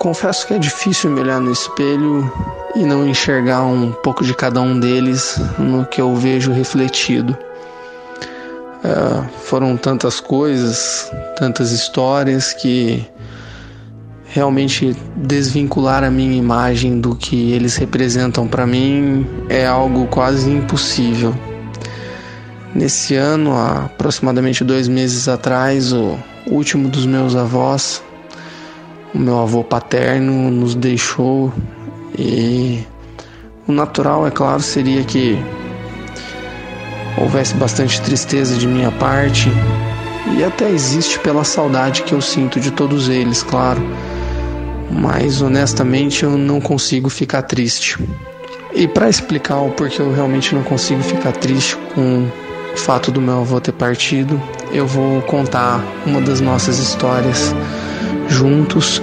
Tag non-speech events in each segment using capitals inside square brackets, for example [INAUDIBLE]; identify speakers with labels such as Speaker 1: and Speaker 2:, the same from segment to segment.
Speaker 1: confesso que é difícil me olhar no espelho e não enxergar um pouco de cada um deles no que eu vejo refletido. É, foram tantas coisas, tantas histórias que realmente desvincular a minha imagem do que eles representam para mim é algo quase impossível. Nesse ano, há aproximadamente dois meses atrás, o último dos meus avós, o meu avô paterno, nos deixou e o natural, é claro, seria que houvesse bastante tristeza de minha parte e até existe pela saudade que eu sinto de todos eles, claro mas honestamente eu não consigo ficar triste. E para explicar o porquê eu realmente não consigo ficar triste com o fato do meu avô ter partido, eu vou contar uma das nossas histórias juntos.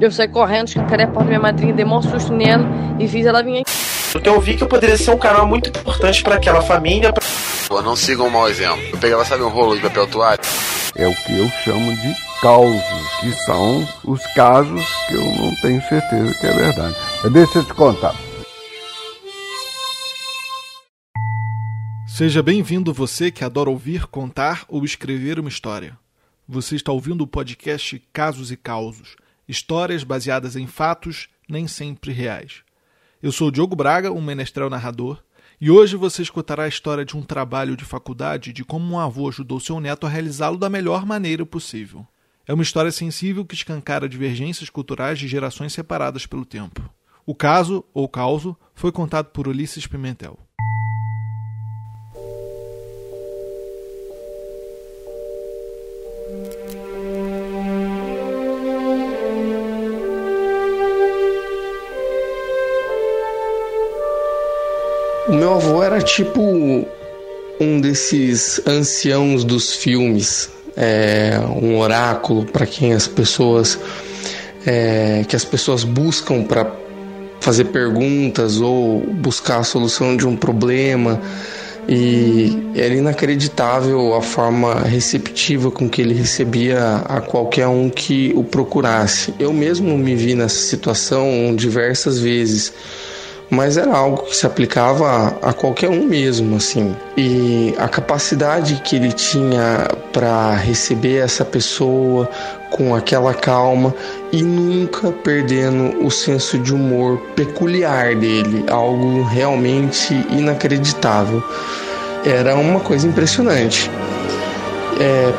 Speaker 2: Eu saí correndo, escancarei a porta da minha madrinha, dei um susto nela e fiz ela vir aqui.
Speaker 3: Então eu vi que eu poderia ser um canal muito importante para aquela família.
Speaker 4: Pô, não sigam um mau exemplo. Eu pegava, sabe, um rolo de papel toalha?
Speaker 5: é o que eu chamo de causos, que são os casos que eu não tenho certeza que é verdade. Deixa eu te contar.
Speaker 6: Seja bem-vindo você que adora ouvir, contar ou escrever uma história. Você está ouvindo o podcast Casos e Causos, histórias baseadas em fatos nem sempre reais. Eu sou Diogo Braga, um menestrel narrador, e hoje você escutará a história de um trabalho de faculdade de como um avô ajudou seu neto a realizá-lo da melhor maneira possível. É uma história sensível que escancara divergências culturais de gerações separadas pelo tempo. O caso, ou causo, foi contado por Ulisses Pimentel.
Speaker 1: O meu avô era tipo um desses anciãos dos filmes, é, um oráculo para quem as pessoas é, que as pessoas buscam para fazer perguntas ou buscar a solução de um problema. E era inacreditável a forma receptiva com que ele recebia a qualquer um que o procurasse. Eu mesmo me vi nessa situação diversas vezes mas era algo que se aplicava a, qualquer um mesmo, assim. E a capacidade que ele tinha para receber essa pessoa com aquela calma e nunca perdendo o senso de humor peculiar dele, algo realmente inacreditável. Era uma coisa impressionante. É,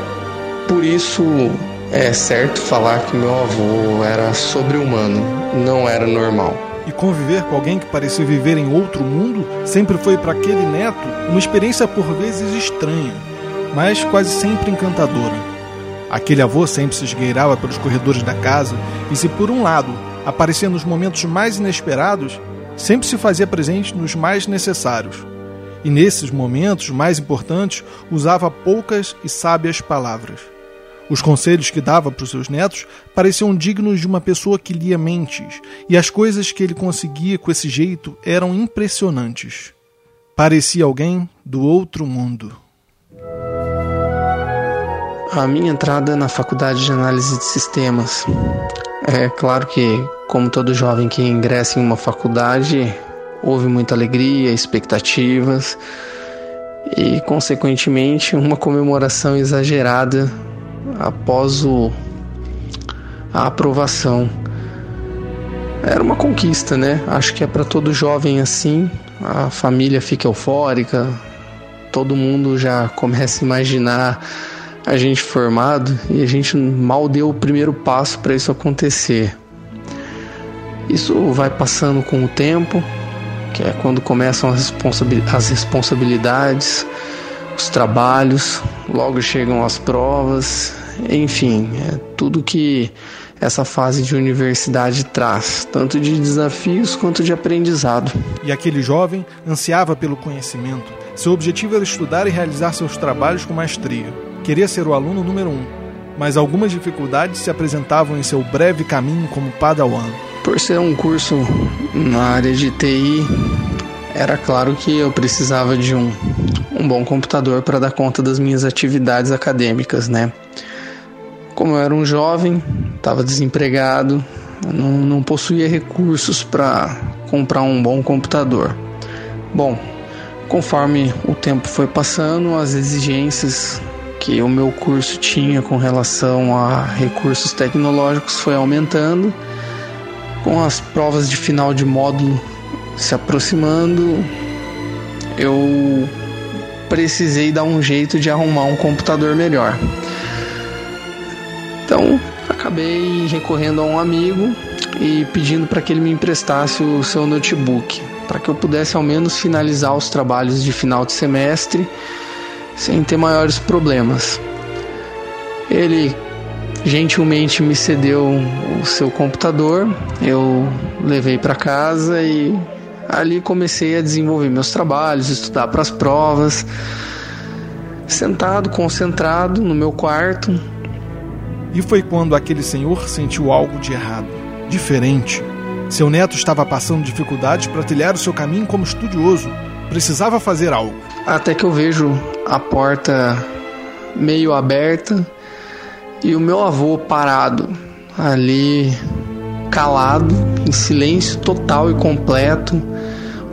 Speaker 1: por isso é certo falar que meu avô era sobre-humano, não era normal
Speaker 6: e conviver com alguém que parecia viver em outro mundo sempre foi para aquele neto uma experiência por vezes estranha, mas quase sempre encantadora. Aquele avô sempre se esgueirava pelos corredores da casa e, se por um lado aparecia nos momentos mais inesperados, sempre se fazia presente nos mais necessários. E nesses momentos mais importantes usava poucas e sábias palavras. Os conselhos que dava para os seus netos pareciam dignos de uma pessoa que lia mentes, e as coisas que ele conseguia com esse jeito eram impressionantes. Parecia alguém do outro mundo.
Speaker 1: A minha entrada na faculdade de análise de sistemas. É claro que, como todo jovem que ingressa em uma faculdade, houve muita alegria, expectativas e, consequentemente, uma comemoração exagerada após o, a aprovação. Era uma conquista, né? Acho que é para todo jovem assim. A família fica eufórica, todo mundo já [LAUGHS] começa a imaginar a gente formado e a gente mal deu o primeiro passo para isso acontecer. Isso vai passando com o tempo, que é quando começam as, as responsabilidades, os trabalhos, logo chegam as provas, enfim, é tudo que essa fase de universidade traz, tanto de desafios quanto de aprendizado.
Speaker 6: E aquele jovem ansiava pelo conhecimento. Seu objetivo era estudar e realizar seus trabalhos com maestria. Queria ser o aluno número um, mas algumas dificuldades se apresentavam em seu breve caminho como padawan.
Speaker 1: Por ser um curso na área de TI, era claro que eu precisava de um, um bom computador para dar conta das minhas atividades acadêmicas, né? Como eu era um jovem, estava desempregado, não, não possuía recursos para comprar um bom computador. Bom, conforme o tempo foi passando, as exigências que o meu curso tinha com relação a recursos tecnológicos foi aumentando. Com as provas de final de módulo se aproximando, eu precisei dar um jeito de arrumar um computador melhor. Então, acabei recorrendo a um amigo e pedindo para que ele me emprestasse o seu notebook, para que eu pudesse ao menos finalizar os trabalhos de final de semestre sem ter maiores problemas. Ele gentilmente me cedeu o seu computador, eu levei para casa e ali comecei a desenvolver meus trabalhos, estudar para as provas. Sentado, concentrado no meu quarto.
Speaker 6: E foi quando aquele senhor sentiu algo de errado, diferente. Seu neto estava passando dificuldades para trilhar o seu caminho como estudioso. Precisava fazer algo.
Speaker 1: Até que eu vejo a porta meio aberta e o meu avô parado ali, calado, em silêncio total e completo,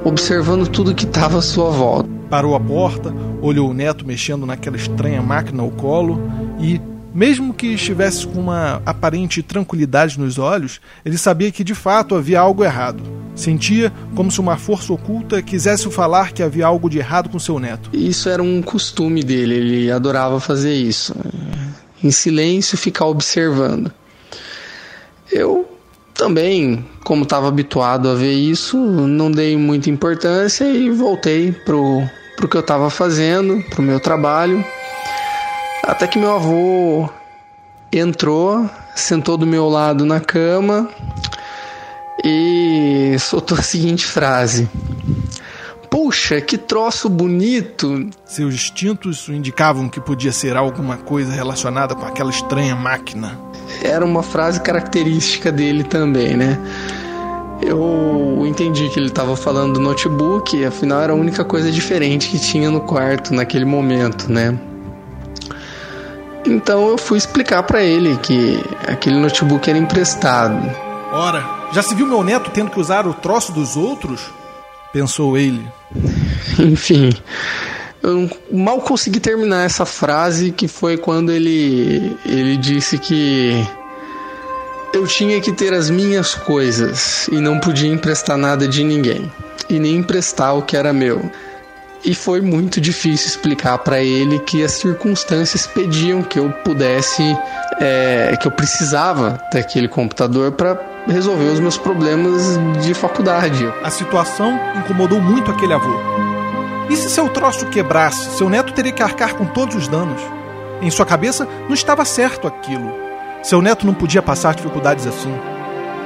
Speaker 1: observando tudo que estava à sua volta.
Speaker 6: Parou a porta, olhou o neto mexendo naquela estranha máquina ao colo e, mesmo que estivesse com uma aparente tranquilidade nos olhos, ele sabia que de fato havia algo errado. Sentia como se uma força oculta quisesse falar que havia algo de errado com seu neto.
Speaker 1: Isso era um costume dele, ele adorava fazer isso. Em silêncio, ficar observando. Eu também, como estava habituado a ver isso, não dei muita importância e voltei pro, pro que eu estava fazendo, pro meu trabalho. Até que meu avô entrou, sentou do meu lado na cama e soltou a seguinte frase: Puxa, que troço bonito!
Speaker 6: Seus instintos indicavam que podia ser alguma coisa relacionada com aquela estranha máquina.
Speaker 1: Era uma frase característica dele também, né? Eu entendi que ele estava falando do notebook, afinal era a única coisa diferente que tinha no quarto naquele momento, né? Então eu fui explicar para ele que aquele notebook era emprestado.
Speaker 6: Ora, já se viu meu neto tendo que usar o troço dos outros? Pensou ele.
Speaker 1: Enfim, eu mal consegui terminar essa frase que foi quando ele ele disse que eu tinha que ter as minhas coisas e não podia emprestar nada de ninguém e nem emprestar o que era meu. E foi muito difícil explicar para ele que as circunstâncias pediam que eu pudesse, é, que eu precisava daquele computador para resolver os meus problemas de faculdade.
Speaker 6: A situação incomodou muito aquele avô. E se seu troço quebrasse, seu neto teria que arcar com todos os danos? Em sua cabeça não estava certo aquilo. Seu neto não podia passar dificuldades assim.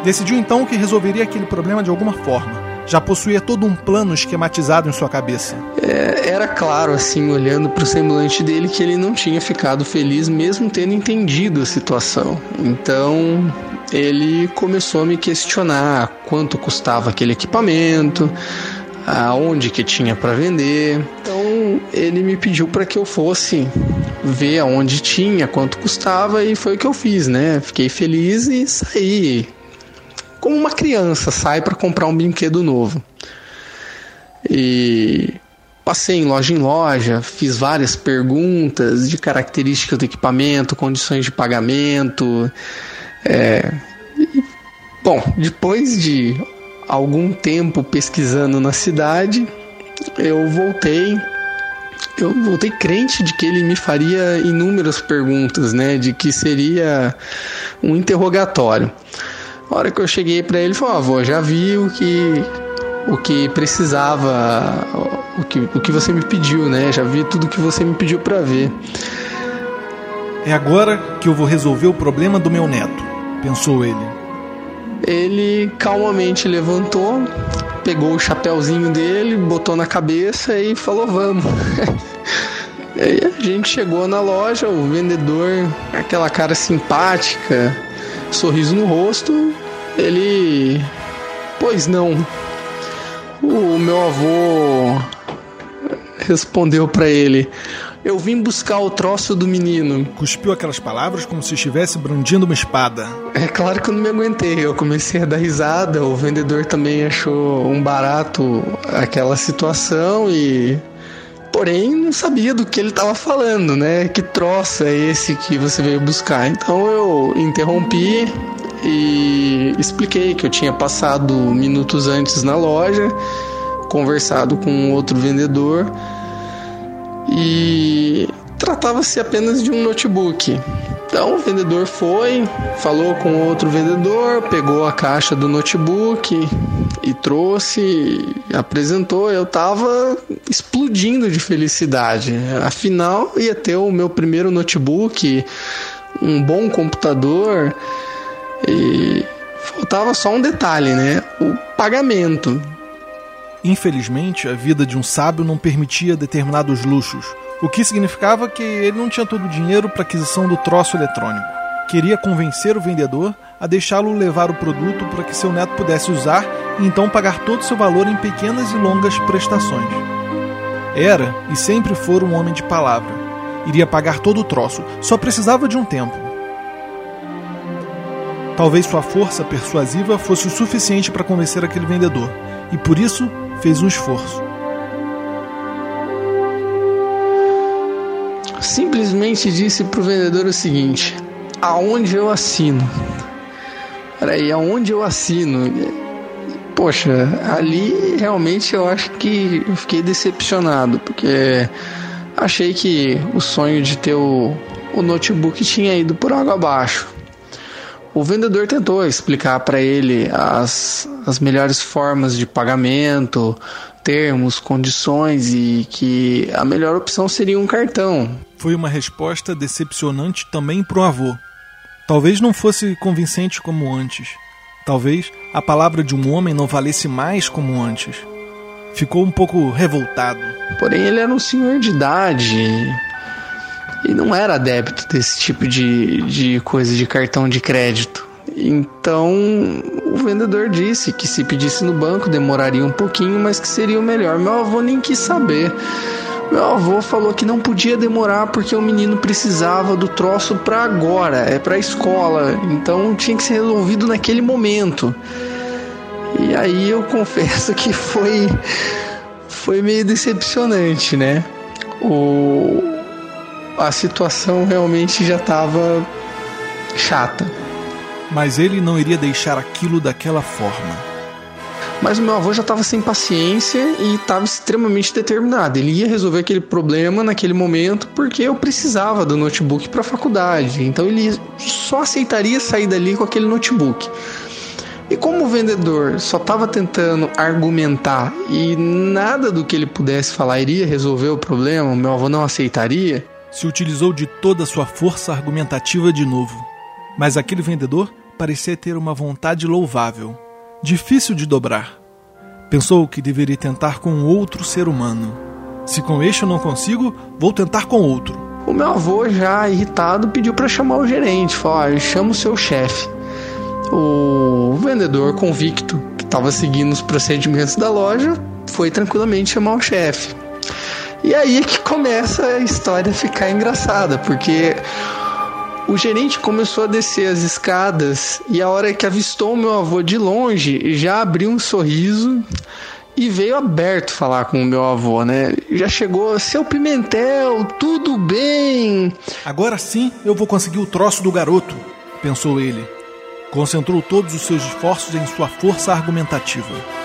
Speaker 6: Decidiu então que resolveria aquele problema de alguma forma já possuía todo um plano esquematizado em sua cabeça.
Speaker 1: É, era claro, assim, olhando para o semblante dele, que ele não tinha ficado feliz, mesmo tendo entendido a situação. Então, ele começou a me questionar quanto custava aquele equipamento, aonde que tinha para vender. Então, ele me pediu para que eu fosse ver aonde tinha, quanto custava e foi o que eu fiz, né? Fiquei feliz e saí como uma criança sai para comprar um brinquedo novo. E passei em loja em loja, fiz várias perguntas de características do equipamento, condições de pagamento. É... Bom, depois de algum tempo pesquisando na cidade, eu voltei. Eu voltei crente de que ele me faria inúmeras perguntas, né? De que seria um interrogatório. A hora que eu cheguei para ele, falou: avô, já vi o que o que precisava, o que, o que você me pediu, né? Já vi tudo que você me pediu para ver.
Speaker 6: É agora que eu vou resolver o problema do meu neto, pensou ele.
Speaker 1: Ele calmamente levantou, pegou o chapéuzinho dele, botou na cabeça e falou: Vamos. [LAUGHS] aí a gente chegou na loja, o vendedor, aquela cara simpática, sorriso no rosto, ele. Pois não. O meu avô respondeu para ele: Eu vim buscar o troço do menino.
Speaker 6: Cuspiu aquelas palavras como se estivesse brandindo uma espada.
Speaker 1: É claro que eu não me aguentei, eu comecei a dar risada. O vendedor também achou um barato aquela situação e. Porém, não sabia do que ele estava falando, né? Que troço é esse que você veio buscar? Então eu interrompi e expliquei que eu tinha passado minutos antes na loja, conversado com outro vendedor e tratava-se apenas de um notebook. Então o vendedor foi, falou com outro vendedor, pegou a caixa do notebook e trouxe, apresentou. Eu tava explodindo de felicidade. Afinal, ia ter o meu primeiro notebook, um bom computador e faltava só um detalhe, né? O pagamento.
Speaker 6: Infelizmente, a vida de um sábio não permitia determinados luxos, o que significava que ele não tinha todo o dinheiro para aquisição do troço eletrônico. Queria convencer o vendedor a deixá-lo levar o produto para que seu neto pudesse usar e então pagar todo o seu valor em pequenas e longas prestações. Era e sempre foi um homem de palavra. Iria pagar todo o troço, só precisava de um tempo. Talvez sua força persuasiva fosse o suficiente para convencer aquele vendedor, e por isso fez um esforço.
Speaker 1: Simplesmente disse para o vendedor o seguinte: aonde eu assino? Peraí, aonde eu assino? Poxa, ali realmente eu acho que eu fiquei decepcionado, porque achei que o sonho de ter o, o notebook tinha ido por água abaixo. O vendedor tentou explicar para ele as, as melhores formas de pagamento, termos, condições e que a melhor opção seria um cartão.
Speaker 6: Foi uma resposta decepcionante também para o avô. Talvez não fosse convincente como antes. Talvez a palavra de um homem não valesse mais como antes. Ficou um pouco revoltado.
Speaker 1: Porém, ele era um senhor de idade e não era adepto desse tipo de, de coisa de cartão de crédito. Então o vendedor disse que se pedisse no banco demoraria um pouquinho, mas que seria o melhor. Meu avô nem quis saber. Meu avô falou que não podia demorar porque o menino precisava do troço para agora, é para escola, então tinha que ser resolvido naquele momento. E aí eu confesso que foi foi meio decepcionante, né? O a situação realmente já estava chata.
Speaker 6: Mas ele não iria deixar aquilo daquela forma.
Speaker 1: Mas o meu avô já estava sem paciência e estava extremamente determinado. Ele ia resolver aquele problema naquele momento porque eu precisava do notebook para a faculdade. Então ele só aceitaria sair dali com aquele notebook. E como o vendedor só estava tentando argumentar e nada do que ele pudesse falar iria resolver o problema, o meu avô não aceitaria,
Speaker 6: se utilizou de toda a sua força argumentativa de novo. Mas aquele vendedor parecia ter uma vontade louvável, difícil de dobrar. Pensou que deveria tentar com outro ser humano. Se com este eu não consigo, vou tentar com outro.
Speaker 1: O meu avô, já irritado, pediu para chamar o gerente. Falou: ah, chama o seu chefe. O vendedor convicto, que estava seguindo os procedimentos da loja, foi tranquilamente chamar o chefe. E aí é que começa a história a ficar engraçada, porque o gerente começou a descer as escadas e a hora que avistou o meu avô de longe, já abriu um sorriso e veio aberto falar com o meu avô, né? Já chegou, seu Pimentel, tudo bem?
Speaker 6: Agora sim eu vou conseguir o troço do garoto, pensou ele. Concentrou todos os seus esforços em sua força argumentativa.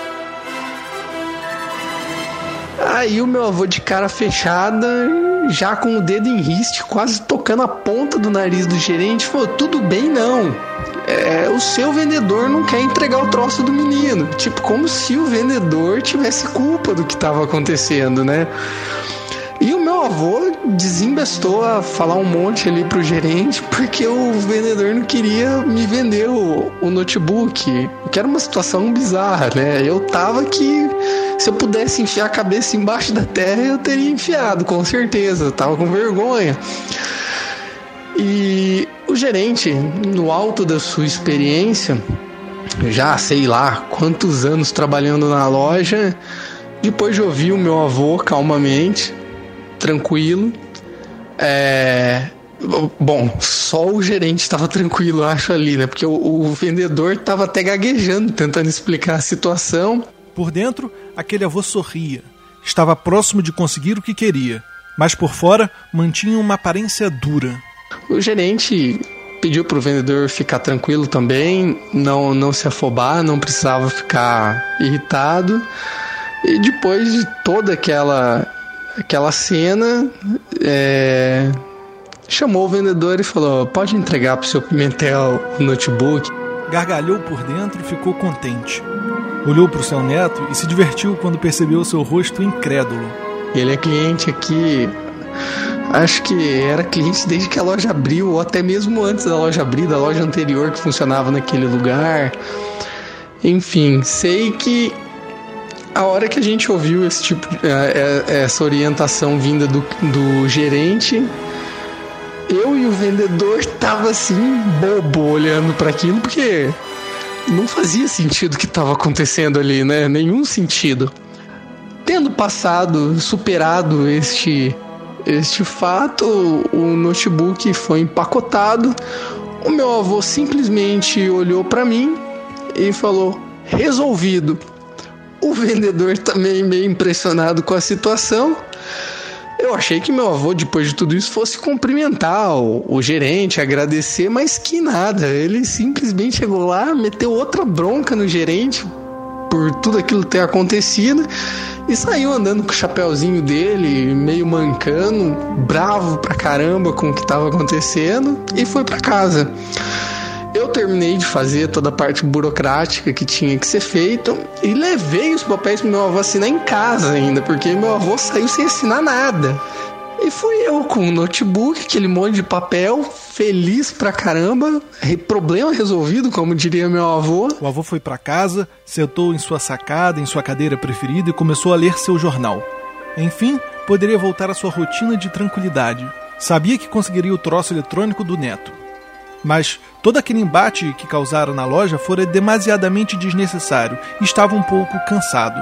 Speaker 1: O meu avô de cara fechada, já com o dedo em riste, quase tocando a ponta do nariz do gerente, falou: tudo bem não. É, o seu vendedor não quer entregar o troço do menino. Tipo, como se o vendedor tivesse culpa do que estava acontecendo, né? Meu avô desembestou a falar um monte ali pro gerente porque o vendedor não queria me vender o, o notebook. Que era uma situação bizarra, né? Eu tava que se eu pudesse enfiar a cabeça embaixo da terra, eu teria enfiado, com certeza. Eu tava com vergonha. E o gerente, no alto da sua experiência, já sei lá quantos anos trabalhando na loja, depois de ouvir o meu avô calmamente, tranquilo, é, Bom, só o gerente estava tranquilo, acho ali, né? Porque o, o vendedor estava até gaguejando, tentando explicar a situação.
Speaker 6: Por dentro, aquele avô sorria. Estava próximo de conseguir o que queria, mas por fora mantinha uma aparência dura.
Speaker 1: O gerente pediu para o vendedor ficar tranquilo também, não, não se afobar, não precisava ficar irritado. E depois de toda aquela, aquela cena, é, chamou o vendedor e falou: Pode entregar para o seu Pimentel o notebook.
Speaker 6: Gargalhou por dentro e ficou contente. Olhou para o seu neto e se divertiu quando percebeu seu rosto incrédulo.
Speaker 1: Ele é cliente aqui. Acho que era cliente desde que a loja abriu, ou até mesmo antes da loja abrir, da loja anterior que funcionava naquele lugar. Enfim, sei que a hora que a gente ouviu esse tipo, é, é, essa orientação vinda do, do gerente, eu e o vendedor tava assim, bobo, olhando para aquilo, porque não fazia sentido o que estava acontecendo ali, né? Nenhum sentido. Tendo passado, superado este este fato, o notebook foi empacotado. O meu avô simplesmente olhou para mim e falou: "Resolvido". O vendedor também meio impressionado com a situação eu achei que meu avô, depois de tudo isso, fosse cumprimentar o, o, gerente, agradecer, mas que nada. Ele simplesmente chegou lá, meteu outra bronca no gerente por tudo aquilo ter acontecido e saiu andando com o chapéuzinho dele, meio mancando, bravo pra caramba com o que estava acontecendo e foi para casa. Eu terminei de fazer toda a parte burocrática que tinha que ser feita e levei os papéis pro meu avô assinar em casa ainda, porque meu avô saiu sem assinar nada. E fui eu com um notebook, aquele monte de papel, feliz pra caramba, problema resolvido, como diria meu avô.
Speaker 6: O avô foi para casa, sentou em sua sacada, em sua cadeira preferida e começou a ler seu jornal. Enfim, poderia voltar à sua rotina de tranquilidade. Sabia que conseguiria o troço eletrônico do neto. Mas todo aquele embate que causaram na loja fora demasiadamente desnecessário e estava um pouco cansado.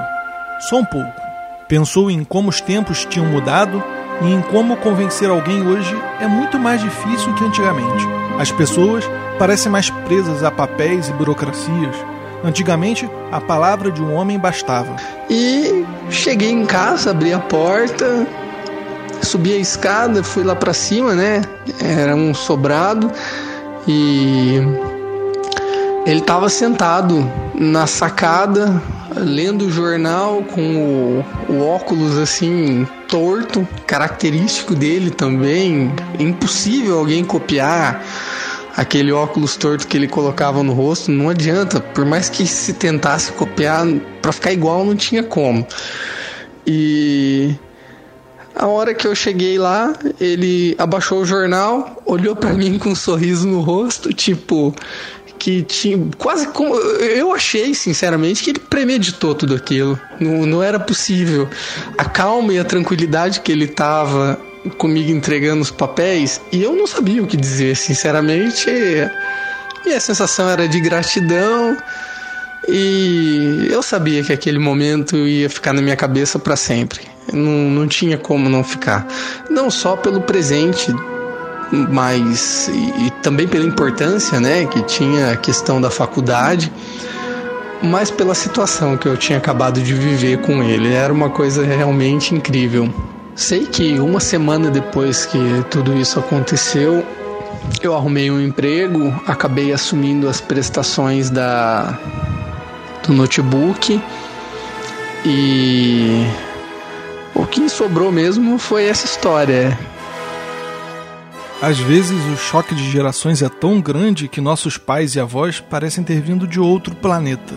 Speaker 6: Só um pouco. Pensou em como os tempos tinham mudado e em como convencer alguém hoje é muito mais difícil que antigamente. As pessoas parecem mais presas a papéis e burocracias. Antigamente, a palavra de um homem bastava.
Speaker 1: E cheguei em casa, abri a porta, subi a escada, fui lá para cima, né? Era um sobrado e ele estava sentado na sacada lendo o jornal com o, o, óculos assim torto, característico dele também. Impossível alguém copiar aquele óculos torto que ele colocava no rosto, não adianta, por mais que se tentasse copiar para ficar igual não tinha como. E a hora que eu cheguei lá, ele abaixou o jornal, olhou para mim com um sorriso no rosto, tipo que tinha quase como eu achei sinceramente que ele premeditou tudo aquilo. Não, não era possível. A calma e a tranquilidade que ele tava comigo entregando os papéis e eu não sabia o que dizer, sinceramente. E a sensação era de gratidão e eu sabia que aquele momento ia ficar na minha cabeça para sempre. Não, não tinha como não ficar. Não só pelo presente, mas e, e também pela importância, né, que tinha a questão da faculdade, mas pela situação que eu tinha acabado de viver com ele. Era uma coisa realmente incrível. Sei que uma semana depois que tudo isso aconteceu, eu arrumei um emprego, acabei assumindo as prestações da do notebook e o que sobrou mesmo foi essa história.
Speaker 6: Às vezes o choque de gerações é tão grande que nossos pais e avós parecem ter vindo de outro planeta.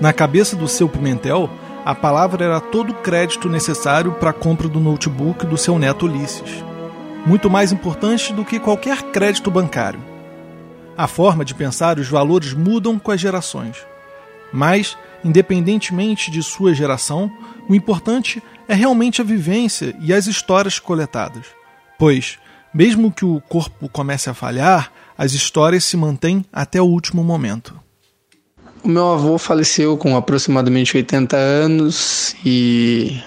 Speaker 6: Na cabeça do seu Pimentel, a palavra era todo o crédito necessário para a compra do notebook do seu neto Ulisses. Muito mais importante do que qualquer crédito bancário. A forma de pensar os valores mudam com as gerações. Mas, independentemente de sua geração, o importante é realmente a vivência e as histórias coletadas. Pois, mesmo que o corpo comece a falhar, as histórias se mantêm até o último momento.
Speaker 1: O meu avô faleceu com aproximadamente 80 anos e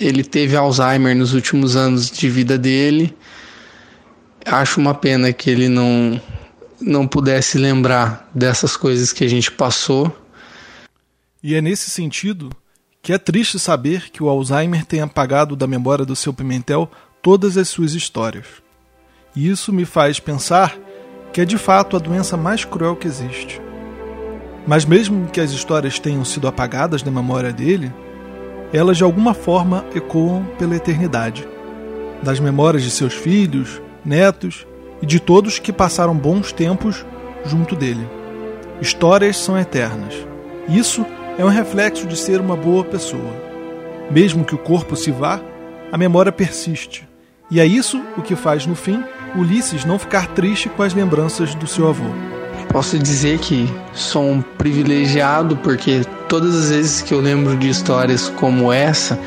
Speaker 1: ele teve Alzheimer nos últimos anos de vida dele. Acho uma pena que ele não não pudesse lembrar dessas coisas que a gente passou.
Speaker 6: E é nesse sentido que é triste saber que o Alzheimer tem apagado da memória do seu Pimentel todas as suas histórias. E isso me faz pensar que é de fato a doença mais cruel que existe. Mas mesmo que as histórias tenham sido apagadas da memória dele, elas de alguma forma ecoam pela eternidade das memórias de seus filhos, netos e de todos que passaram bons tempos junto dele. Histórias são eternas. Isso é um reflexo de ser uma boa pessoa. Mesmo que o corpo se vá, a memória persiste. E é isso o que faz, no fim, Ulisses não ficar triste com as lembranças do seu avô.
Speaker 1: Posso dizer que sou um privilegiado porque todas as vezes que eu lembro de histórias como essa,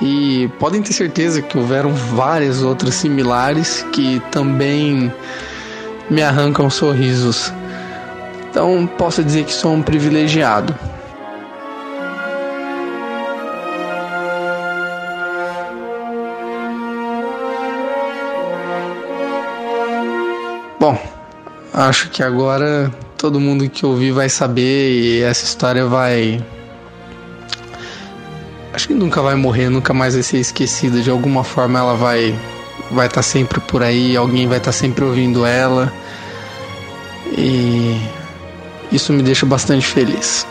Speaker 1: e podem ter certeza que houveram várias outras similares que também me arrancam sorrisos. Então posso dizer que sou um privilegiado. Acho que agora todo mundo que ouvir vai saber e essa história vai. Acho que nunca vai morrer, nunca mais vai ser esquecida. De alguma forma ela vai vai estar tá sempre por aí, alguém vai estar tá sempre ouvindo ela. E isso me deixa bastante feliz.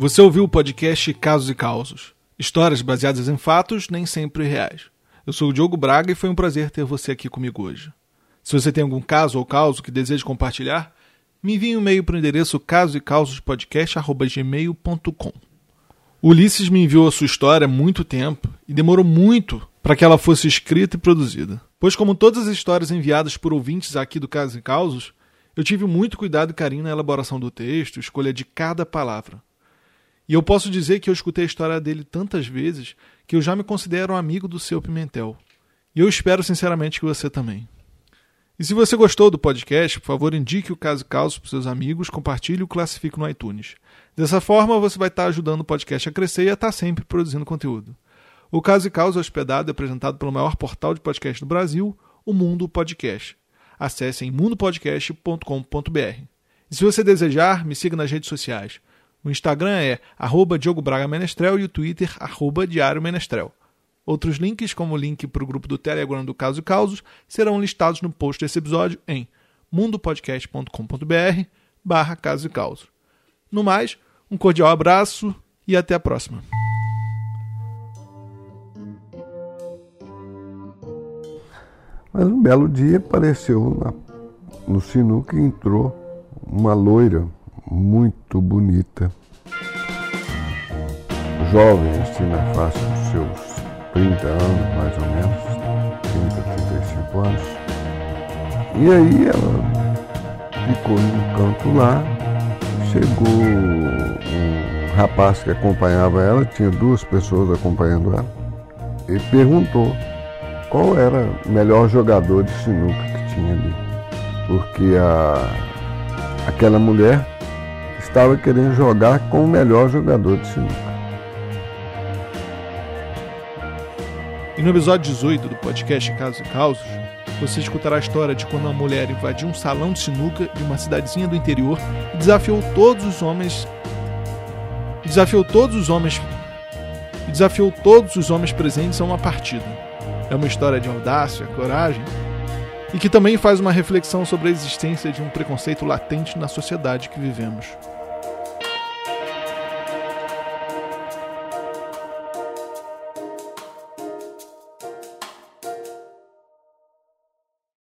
Speaker 6: Você ouviu o podcast Casos e Causos. Histórias baseadas em fatos, nem sempre reais. Eu sou o Diogo Braga e foi um prazer ter você aqui comigo hoje. Se você tem algum caso ou causo que deseja compartilhar, me envie um e-mail para o endereço casoecausospodcast.gmail.com Ulisses me enviou a sua história há muito tempo e demorou muito para que ela fosse escrita e produzida. Pois, como todas as histórias enviadas por ouvintes aqui do Casos e Causos, eu tive muito cuidado e carinho na elaboração do texto, escolha de cada palavra. E eu posso dizer que eu escutei a história dele tantas vezes que eu já me considero um amigo do seu Pimentel. E eu espero sinceramente que você também. E se você gostou do podcast, por favor, indique o Caso Caos para seus amigos, compartilhe e classifique no iTunes. Dessa forma, você vai estar ajudando o podcast a crescer e a estar sempre produzindo conteúdo. O Caso e Caos é hospedado e apresentado pelo maior portal de podcast do Brasil, o Mundo Podcast. Acesse em mundopodcast.com.br. E se você desejar, me siga nas redes sociais. O Instagram é arroba Diogo Braga Menestrel e o Twitter, arroba Diário Menestrel. Outros links, como o link para o grupo do Telegram do Caso e Causos, serão listados no post desse episódio em mundopodcast.com.br barra Caso e Causos. No mais, um cordial abraço e até a próxima.
Speaker 5: Mas um belo dia apareceu na, no sinuca e entrou uma loira muito bonita. Jovem, assim, na faixa dos seus 30 anos, mais ou menos, 30, 35 anos. E aí ela ficou no canto lá, chegou um rapaz que acompanhava ela, tinha duas pessoas acompanhando ela, e perguntou qual era o melhor jogador de sinuca que tinha ali. Porque a, aquela mulher estava querendo jogar com o melhor jogador de sinuca.
Speaker 6: E no episódio 18 do podcast Casos e Causos, você escutará a história de quando uma mulher invadiu um salão de sinuca de uma cidadezinha do interior e desafiou todos os homens desafiou todos os homens desafiou todos os homens presentes a uma partida. É uma história de audácia, coragem e que também faz uma reflexão sobre a existência de um preconceito latente na sociedade que vivemos.